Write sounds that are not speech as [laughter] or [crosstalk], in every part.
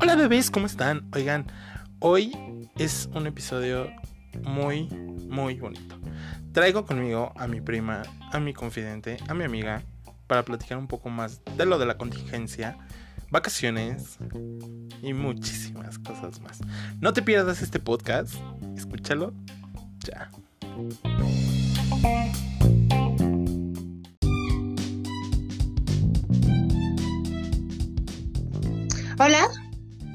Hola bebés, ¿cómo están? Oigan, hoy es un episodio muy, muy bonito. Traigo conmigo a mi prima, a mi confidente, a mi amiga, para platicar un poco más de lo de la contingencia, vacaciones y muchísimas cosas más. No te pierdas este podcast, escúchalo ya. Hola.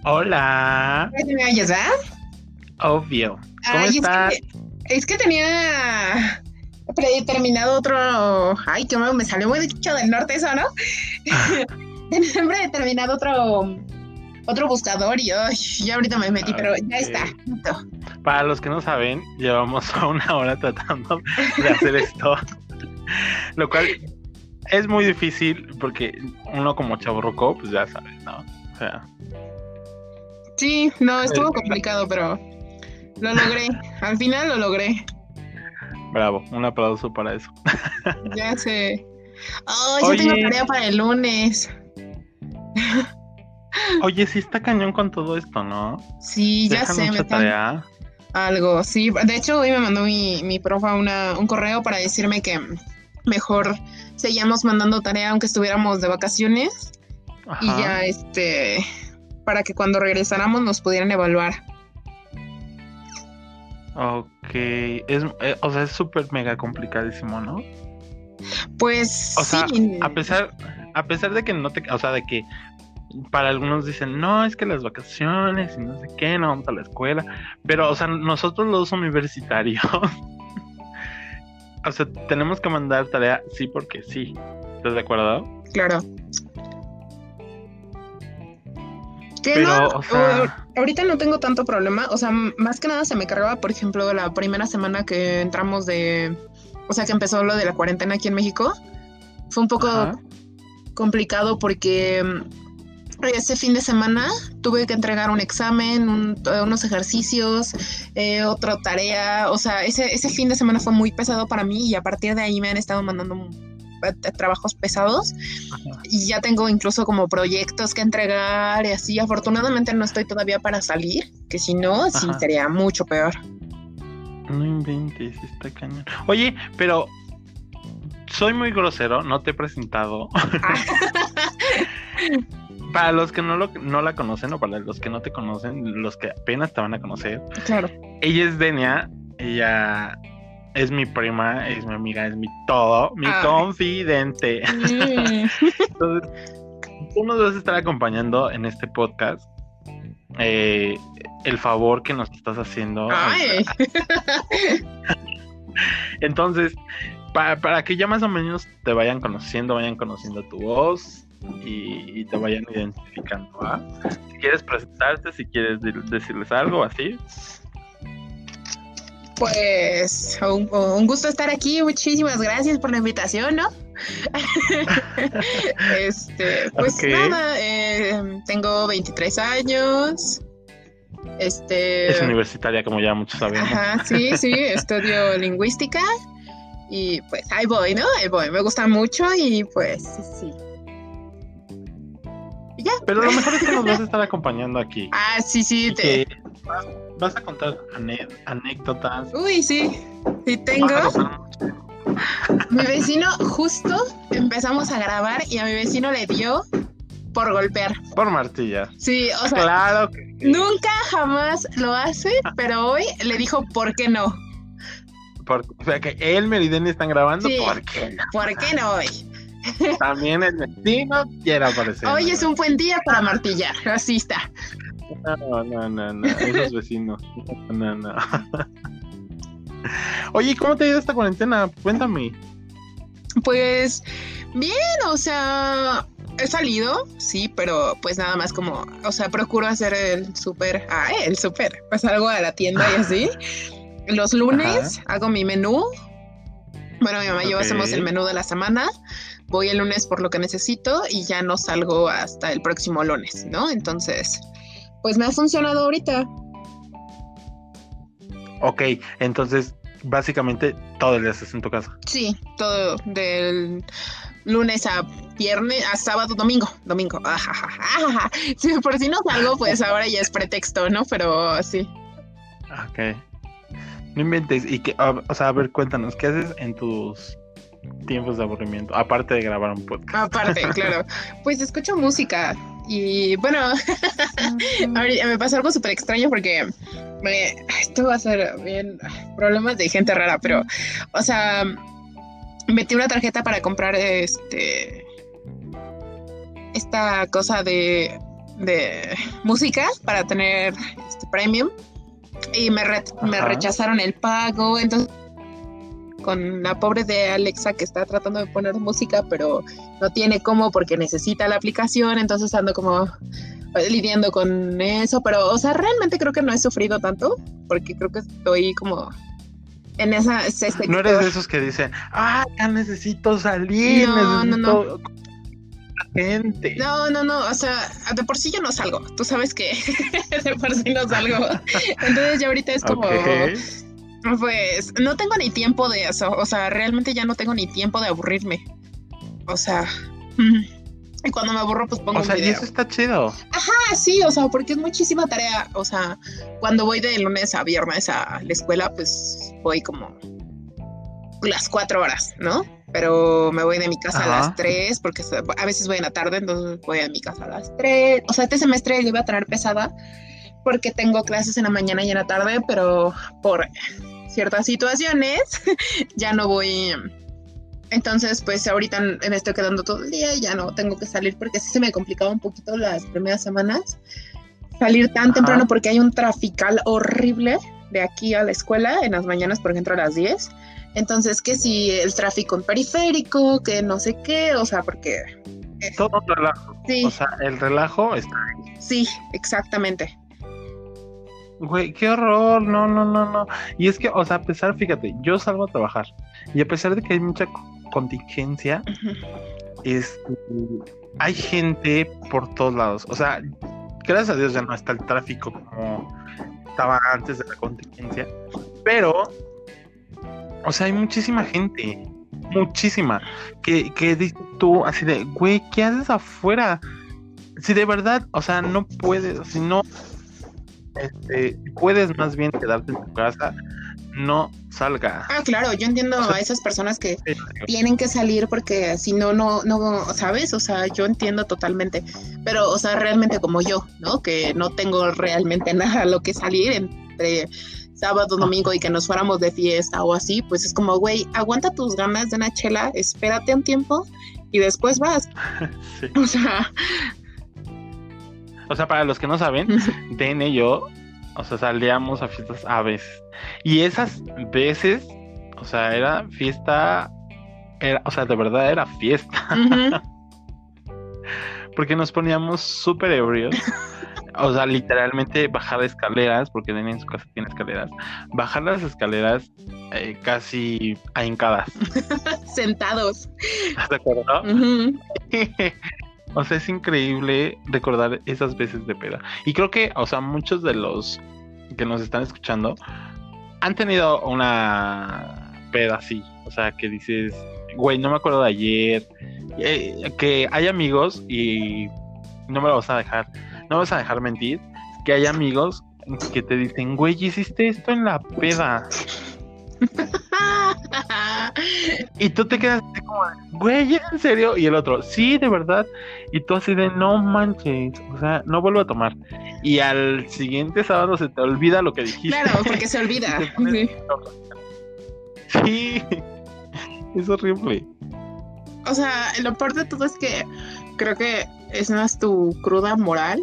Hola. ¿Me oyes, verdad? Obvio. ¿Cómo Ay, es estás? que- Es que tenía predeterminado otro. Ay, que me salió muy dicho del norte eso, ¿no? [laughs] [laughs] tenía predeterminado otro otro buscador y ay, ya ahorita me metí, pero ya está. listo. Para los que no saben, llevamos [laughs] una hora tratando de hacer esto. Lo cual es muy difícil porque uno como chaburruco, pues ya sabes, ¿no? O sea, Sí, no, estuvo complicado, pero lo [laughs] logré. Al final lo logré. bravo, un aplauso para eso. [laughs] Ya sé. Oye. ya tengo tarea para el lunes. Oye, sí está cañón con todo esto, ¿no? Sí, ya Dejan sé, me mucha están tarea. Algo, sí. De hecho, hoy me mandó mi, mi profa una, un correo para decirme que mejor seguíamos mandando tarea aunque estuviéramos de vacaciones y ya, este, para que cuando regresáramos nos pudieran evaluar. Ok, es, eh, o sea, es súper mega complicadísimo, ¿no? Pues O sea, sí. a pesar, a pesar de que no te, o sea, de que para algunos dicen, no, es que las vacaciones y no sé qué, no vamos a la escuela, pero, o sea, nosotros los universitarios, [laughs] o sea, tenemos que mandar tarea sí porque sí, ¿estás de acuerdo? Claro. Que Pero, no, o sea, ahorita no tengo tanto problema, o sea, más que nada se me cargaba, por ejemplo, la primera semana que entramos de, o sea, que empezó lo de la cuarentena aquí en México, fue un poco ajá, complicado porque mm, ese fin de semana tuve que entregar un examen, un- eh, unos ejercicios, eh, otra tarea, o sea, ese, ese fin de semana fue muy pesado para mí y a partir de ahí me han estado mandando eh, eh, trabajos pesados ajá. y ya tengo incluso como proyectos que entregar y así. Afortunadamente no estoy todavía para salir, que si no, sí sería mucho peor. no inventes, está cañón. Oye, pero soy muy grosero, no te he presentado. [laughs] Para los que no, lo, no la conocen o para los que no te conocen, los que apenas te van a conocer, Claro. ella es Denia, ella es mi prima, es mi amiga, es mi todo, mi Ay. confidente. Mm, [laughs] Entonces, tú nos vas a estar acompañando en este podcast. Eh, el favor que nos estás haciendo. Ay. [laughs] Entonces, para, para que ya más o menos te vayan conociendo, vayan conociendo tu voz y, y te vayan identificando. ¿va? Si quieres presentarte, si quieres de- decirles algo así. Pues un, un gusto estar aquí. Muchísimas gracias por la invitación, ¿no? [laughs] este, pues nada, eh, tengo 23 años. Este. Es universitaria, como ya muchos sabemos. Ajá, sí, sí, [laughs] estudio lingüística y pues ahí voy, ¿no? Ahí voy, me gusta mucho y pues sí, sí. Y ya. Pero lo mejor es que nos vas a [laughs] estar acompañando aquí. Ah, sí, sí, te... que vas, vas a contar anécdotas. Uy, sí, sí tengo. Mi vecino justo empezamos a grabar y a mi vecino le dio por golpear. Por martilla. Sí, o sea, Claro que sí. nunca jamás lo hace, pero hoy le dijo por qué no. Por- o sea que él, Merideni están grabando. Sí. ¿Por qué no? ¿Por qué no hoy? También el vecino quiere aparecer. Hoy es un buen día para martillar, así está. No, no, no, no. Esos vecinos. No, no. [laughs] Oye, ¿cómo te ha ido esta cuarentena? Cuéntame. Pues bien, o sea, he salido, sí, pero pues nada más como, o sea, procuro hacer el súper, ah, el súper, pues algo a la tienda y así. [laughs] Los lunes hago mi menú. Bueno, mi mamá y yo hacemos el menú de la semana. Voy el lunes por lo que necesito y ya no salgo hasta el próximo lunes, ¿no? Entonces, pues me ha funcionado ahorita. Ok, entonces, básicamente todo el día estás en tu casa. Sí, todo del lunes a viernes, a sábado, domingo, domingo. Ajajaja. Si por si no salgo, pues ahora ya es pretexto, ¿no? Pero sí. Ok. No inventes. Y que, o sea, a ver, cuéntanos, ¿qué haces en tus tiempos de aburrimiento? Aparte de grabar un podcast. Aparte, claro. [laughs] Pues escucho música. Y bueno, [laughs] me pasó algo súper extraño porque me, esto va a ser bien problemas de gente rara, pero, o sea, metí una tarjeta para comprar este esta cosa de, de música para tener este premium y me, me rechazaron el pago, entonces con la pobre de Alexa que está tratando de poner música, pero no tiene cómo porque necesita la aplicación, entonces ando como lidiando con eso, pero, o sea, realmente creo que no he sufrido tanto, porque creo que estoy como en esa... no eres de esos que dicen, ah, ya necesito salir, no, necesito... No, no. Gente. No, no, no, o sea, de por sí yo no salgo, tú sabes que [laughs] de por sí no salgo. [laughs] Entonces ya ahorita es como... Pues no tengo ni tiempo de eso, o sea, realmente ya no tengo ni tiempo de aburrirme. O sea, [laughs] y cuando me aburro, pues pongo. O sea, y eso está chido. Ajá, sí, o sea, porque es muchísima tarea. O sea, cuando voy de lunes a viernes a la escuela, pues voy como las cuatro horas, ¿no? Pero me voy de mi casa a las tres, porque a veces voy en la tarde, entonces voy a mi casa a las tres. O sea, este semestre le iba a tener pesada porque tengo clases en la mañana y en la tarde, pero por ciertas situaciones [laughs] ya no voy. Entonces, pues ahorita me estoy quedando todo el día y ya no tengo que salir porque sí se me complicaba un poquito las primeras semanas salir tan temprano porque hay un trafical horrible de aquí a la escuela en las mañanas, por ejemplo, a las 10. Entonces, que si el tráfico en periférico, que no sé qué, o sea, porque... Todo relajo. Sí. O sea, el relajo está ahí. Sí, exactamente. Güey, qué horror, no, no, no, no. Y es que, o sea, a pesar, fíjate, yo salgo a trabajar y a pesar de que hay mucha contingencia, este, hay gente por todos lados. O sea, gracias a Dios ya no está el tráfico como estaba antes de la contingencia, pero, o sea, hay muchísima gente, muchísima, que, que dices tú así de, güey, ¿qué haces afuera? Si de verdad, o sea, no puedes, si no este, puedes más bien quedarte en tu casa, no salga. Ah, claro, yo entiendo a esas personas que tienen que salir porque si no, no, no, ¿sabes? O sea, yo entiendo totalmente, pero, o sea, realmente como yo, ¿no? Que no tengo realmente [laughs] nada a lo que salir entre sábado, domingo y que nos fuéramos de fiesta o así, pues es como, güey, aguanta tus ganas de una chela, espérate un tiempo y después vas. [laughs] O sea, o sea, para los que no saben, Den y yo, o sea, salíamos a fiestas a veces. Y esas veces, o sea, era fiesta, era, o sea, de verdad era fiesta. porque nos poníamos súper ebrios. [laughs] O sea, literalmente bajar escaleras, porque Den en su casa tiene escaleras. Bajar las escaleras eh, casi ahincadas. [laughs] Sentados. ¿De acuerdo? [laughs] O sea, es increíble recordar esas veces de peda. Y creo que, o sea, muchos de los que nos están escuchando han tenido una peda así. O sea, que dices, güey, no me acuerdo de ayer. Eh, que hay amigos y no me lo vas a dejar, no me vas a dejar mentir, que hay amigos que te dicen, güey, hiciste esto en la peda. [laughs] y tú te quedas así como, güey, en serio? Y el otro, sí, de verdad. Y tú así de, no manches, o sea, no vuelvo a tomar. Y al siguiente sábado se te olvida lo que dijiste. Claro, porque se olvida. [laughs] sí. [laughs] es horrible. O sea, lo peor de todo es que creo que es más tu cruda moral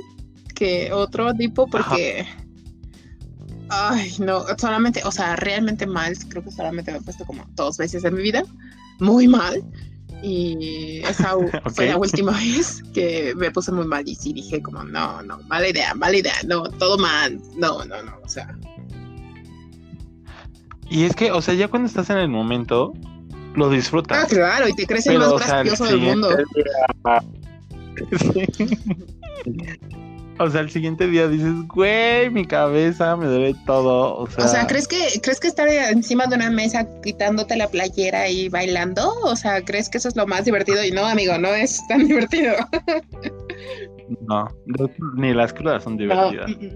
que otro tipo porque... Ay, no, solamente, o sea, realmente mal, creo que solamente me he puesto como dos veces en mi vida, muy mal. Y esa [laughs] fue la última [laughs] vez que me puse muy mal y sí dije como, no, no, mala idea, mala idea, no, todo mal, no, no, no, o sea. Y es que, o sea, ya cuando estás en el momento, lo disfrutas. Ah, claro, y te crees el más gracioso del mundo. [laughs] o sea, el siguiente día dices, güey, mi cabeza me duele todo. O sea, O sea, ¿crees que, ¿crees que estar encima de una mesa quitándote la playera y bailando? O sea, ¿crees que eso es lo más divertido? Y no, amigo, no es tan [laughs] divertido. no, ni las crudas son divertidas. No,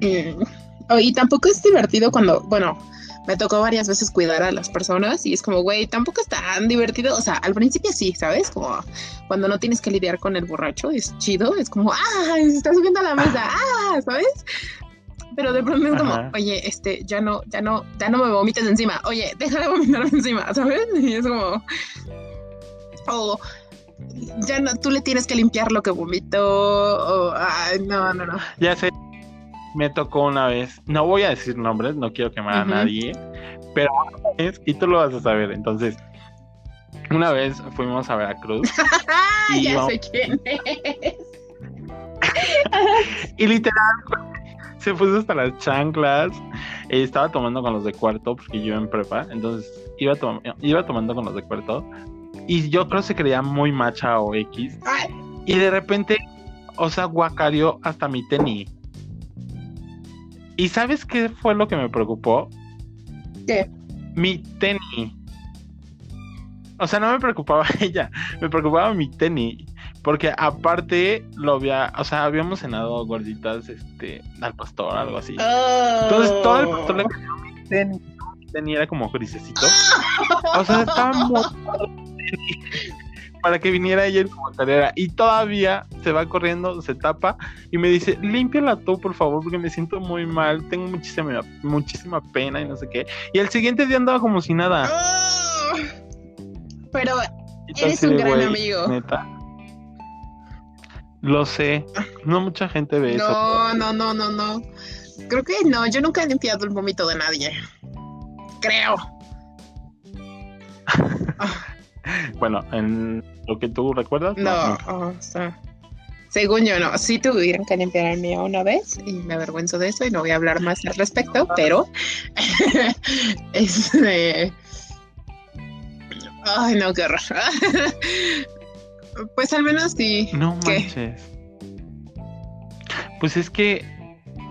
mm, mm. Oh, y tampoco es divertido cuando, bueno, me tocó varias veces cuidar a las personas y es como, güey, tampoco es tan divertido. O sea, al principio sí, ¿sabes? Como cuando no tienes que lidiar con el borracho, es chido, es como, ah, se está subiendo a la mesa, ah, ¿sabes? Pero de pronto es como, Ajá. oye, este, ya no, ya no, ya no me vomites encima, oye, deja de vomitarme encima, ¿sabes? Y es como, o ya no, tú le tienes que limpiar lo que vomitó, o, ay, no, no, no. Ya sé, me tocó una vez, no voy a decir nombres, no quiero quemar a nadie, pero una vez, y tú lo vas a saber, entonces, una vez fuimos a Veracruz [laughs] Y ya sé quién es. [laughs] y literal se puso hasta las chanclas, eh, estaba tomando con los de cuarto, porque yo en prepa, entonces iba, iba tomando con los de cuarto, y yo creo que se creía muy macha o X, Y de repente, o sea, guacareó hasta mi tenis. ¿Y sabes qué fue lo que me preocupó? ¿Qué? Mi tenis. O sea, no me preocupaba [laughs] ella, me preocupaba mi tenis. Porque aparte lo había, o sea, habíamos cenado gorditas, este, al pastor, algo así. Entonces todo el pastor le cayó mi tenis. Mi tenis era como grisecito. O sea, estaba muy [laughs] para que viniera ella en su. Y todavía se va corriendo, se tapa y me dice, límpiala tú, por favor, porque me siento muy mal, tengo muchísima, muchísima pena y no sé qué. Y el siguiente día andaba como si nada. Pero eres un gran "Güey, amigo". Neta. Lo sé. No mucha gente ve eso. no, no, no, no, no. Creo que no, yo nunca he limpiado el vómito de nadie. Creo. [laughs] Bueno, en lo que tú recuerdas. No, o sea, según yo no. Sí tuvieron que limpiar el mío una vez y me avergüenzo de eso y no voy a hablar más al respecto, pero [laughs] este ay no, qué horror. [laughs] pues al menos sí. No ¿Qué? manches. Pues es que,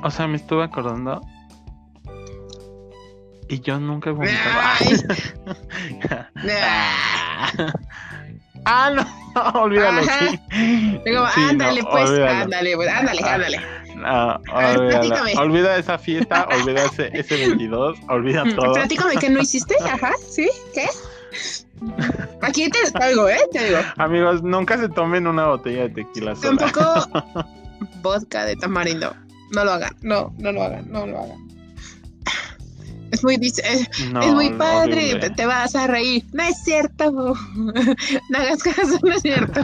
o sea, me estuve acordando. Y yo nunca he vomitado. Ay. [laughs] Ah, no, [laughs] olvídalo. Sí. Digo, Sí, no, ándale, pues, olvídalo. ándale, pues, ándale, Ah. ándale. No, A ver, olvídalo. Olvida esa fiesta, olvida ese, ese 22, olvida todo. Platícame qué no hiciste, [laughs] ajá, ¿sí? ¿Qué? Aquí te oigo, ¿eh? Te digo. Amigos, nunca se tomen una botella de tequila sola. Tampoco [laughs] vodka de tamarindo. No lo hagan, no, no lo hagan, no lo hagan. Es muy, dice- eh, No, es muy padre, horrible. te, vas a reír. No es cierto. [laughs] No hagas caso, no es cierto.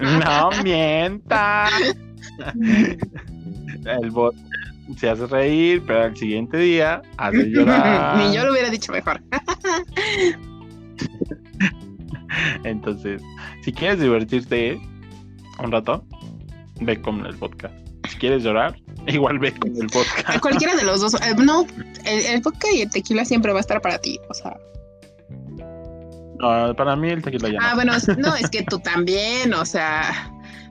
No mienta. [laughs] El bot se hace reír, pero al siguiente día hace llorar. Ni yo lo hubiera dicho mejor. [laughs] Entonces, si quieres divertirte un rato, ve con el podcast. Si quieres llorar, igual ve con el podcast. Cualquiera de los dos. eh, no, el, el vodka y el tequila siempre va a estar para ti. O sea, No, para mí el tequila ya Ah, no. bueno, no, es que tú también, o sea,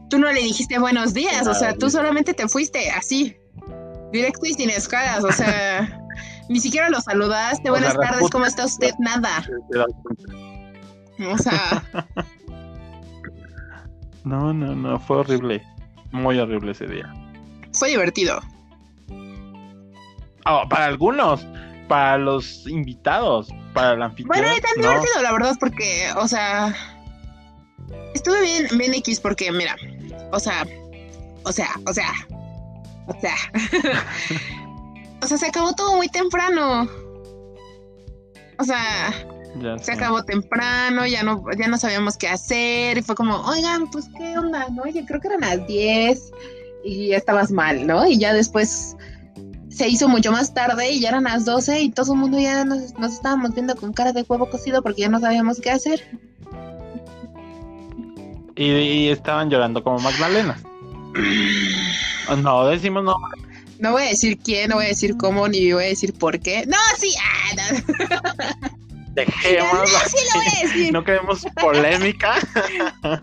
tú no le dijiste buenos días, o sea, tú solamente te fuiste así, directo y sin escalas, o sea, ni siquiera lo saludaste, O buenas tardes, ¿cómo está usted? Nada, o sea, [laughs] No, no, no, fue horrible. Muy horrible ese día. Fue divertido. Oh, para algunos, para los invitados, para el anfitrión. Bueno, tan no. divertido, la verdad, porque, o sea, estuve bien, bien X porque, mira, o sea, o sea, o sea, o sea, [laughs] o sea, se acabó todo muy temprano. O sea, Ya se sé. acabó temprano, ya no, ya no sabíamos qué hacer, y fue como, oigan, pues qué onda, ¿no? Oye, creo que eran las 10 y estabas mal, ¿no? Y ya después se hizo mucho más tarde y ya eran las 12 y todo el mundo ya nos, nos estábamos viendo con cara de huevo cocido porque ya no sabíamos qué hacer. Y, y estaban llorando como Magdalenas. [clears throat] No, decimos no. No voy a decir quién, no voy a decir cómo, ni voy a decir por qué. No, sí, ah, no, [laughs] Dejémoslo. sí lo voy a decir. No queremos polémica. [laughs]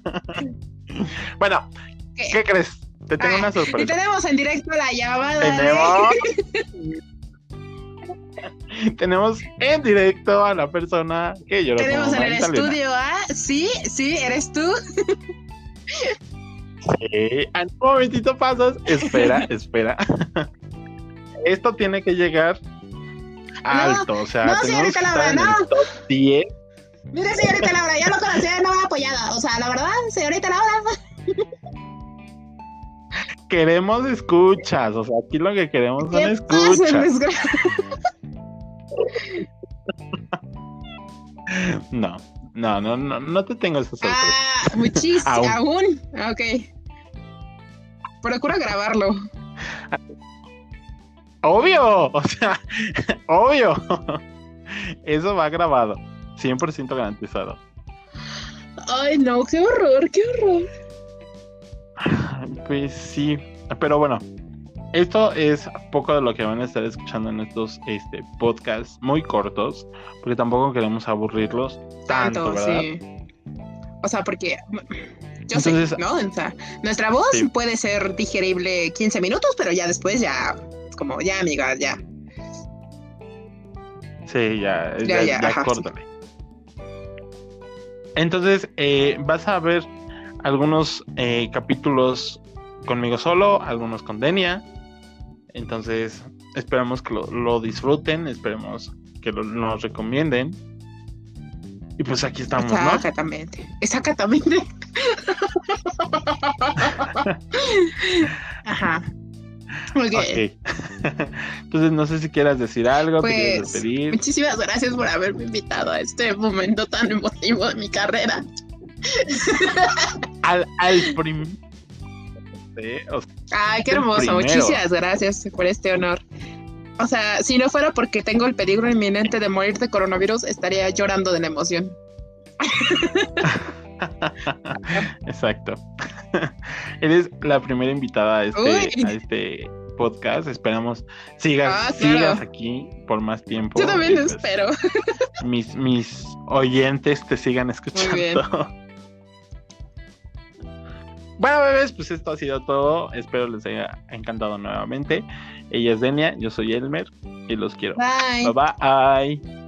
bueno, ¿Qué? ¿qué crees? Te tengo Ah, una Y sorpresa. tenemos en directo la llamada. de- Tenemos. [laughs] Tenemos en directo a la persona que lloró Tenemos en el estudio, ¿ah? Sí, sí, eres tú. Sí, ah, un momentito pasas. Espera, [laughs] espera. Esto tiene que llegar alto. o sea, no, tenemos señorita Laura, no. el top 10. Mire, señorita Laura, yo lo conocía no me ha apoyado. O sea, la verdad, señorita Laura. Queremos escuchas. O sea, aquí lo que queremos son ¿Qué pasa, escuchas. No, no, no, no, no te tengo esa sorpresa. Ah, muchísimo. Aún. Aún. Ok. Procura grabarlo. Obvio, o sea, [laughs] obvio. Eso va grabado, 100% garantizado. Ay, no, qué horror, qué horror. Pues sí, pero bueno, esto es poco de lo que van a estar escuchando en estos este, podcasts muy cortos, porque tampoco queremos aburrirlos tanto, Tanto, ¿verdad? sí. O sea, porque yo Entonces- sé, ¿no? O sea, nuestra voz Sí. puede ser digerible 15 minutos, pero ya después ya es como, ya, amiga, ya. Sí, ya, Ya, ya, ya, ya ajá, córtale. Entonces, eh, vas a ver algunos eh, capítulos conmigo solo, algunos con Denia. Entonces, esperamos que lo, lo disfruten, esperemos que lo, nos recomienden. Y pues aquí estamos, ¿no? Exactamente. Exactamente. [laughs] Ajá. Ok. Ok. [laughs] Entonces, no sé si quieras decir algo, Pues, muchísimas gracias por haberme invitado a este momento tan emotivo de mi carrera. Al, al prim... Sí, o sea, Ay, qué hermoso. Muchísimas gracias por este honor. O sea, si no fuera porque tengo el peligro inminente de morir de coronavirus, estaría llorando de la emoción. [laughs] Exacto. [laughs] Eres la primera invitada a este, a este podcast. Esperamos sigas, Ah, claro. sigas aquí por más tiempo. Yo también lo pues, espero. [laughs] Mis, mis oyentes te sigan escuchando. bien. Bueno, bebés, pues esto ha sido todo. Espero les haya encantado nuevamente. Ella es Denia, yo soy Elmer y los quiero. Bye. Bye bye.